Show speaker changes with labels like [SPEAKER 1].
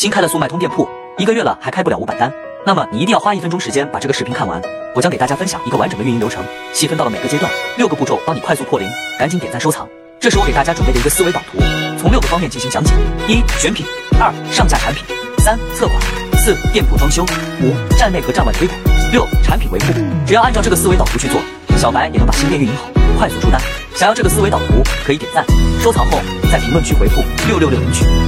[SPEAKER 1] 新开了速卖通店铺一个月了还开不了五百单那么你一定要花一分钟时间把这个视频看完我将给大家分享一个完整的运营流程细分到了每个阶段六个步骤帮你快速破零赶紧点赞收藏这是我给大家准备的一个思维导图从六个方面进行讲解一选品二上架产品三测款四店铺装修五站内和站外推广六产品维护只要按照这个思维导图去做小白也能把新店运营好快速出单想要这个思维导图可以点赞收藏后在评论区回复六六六领取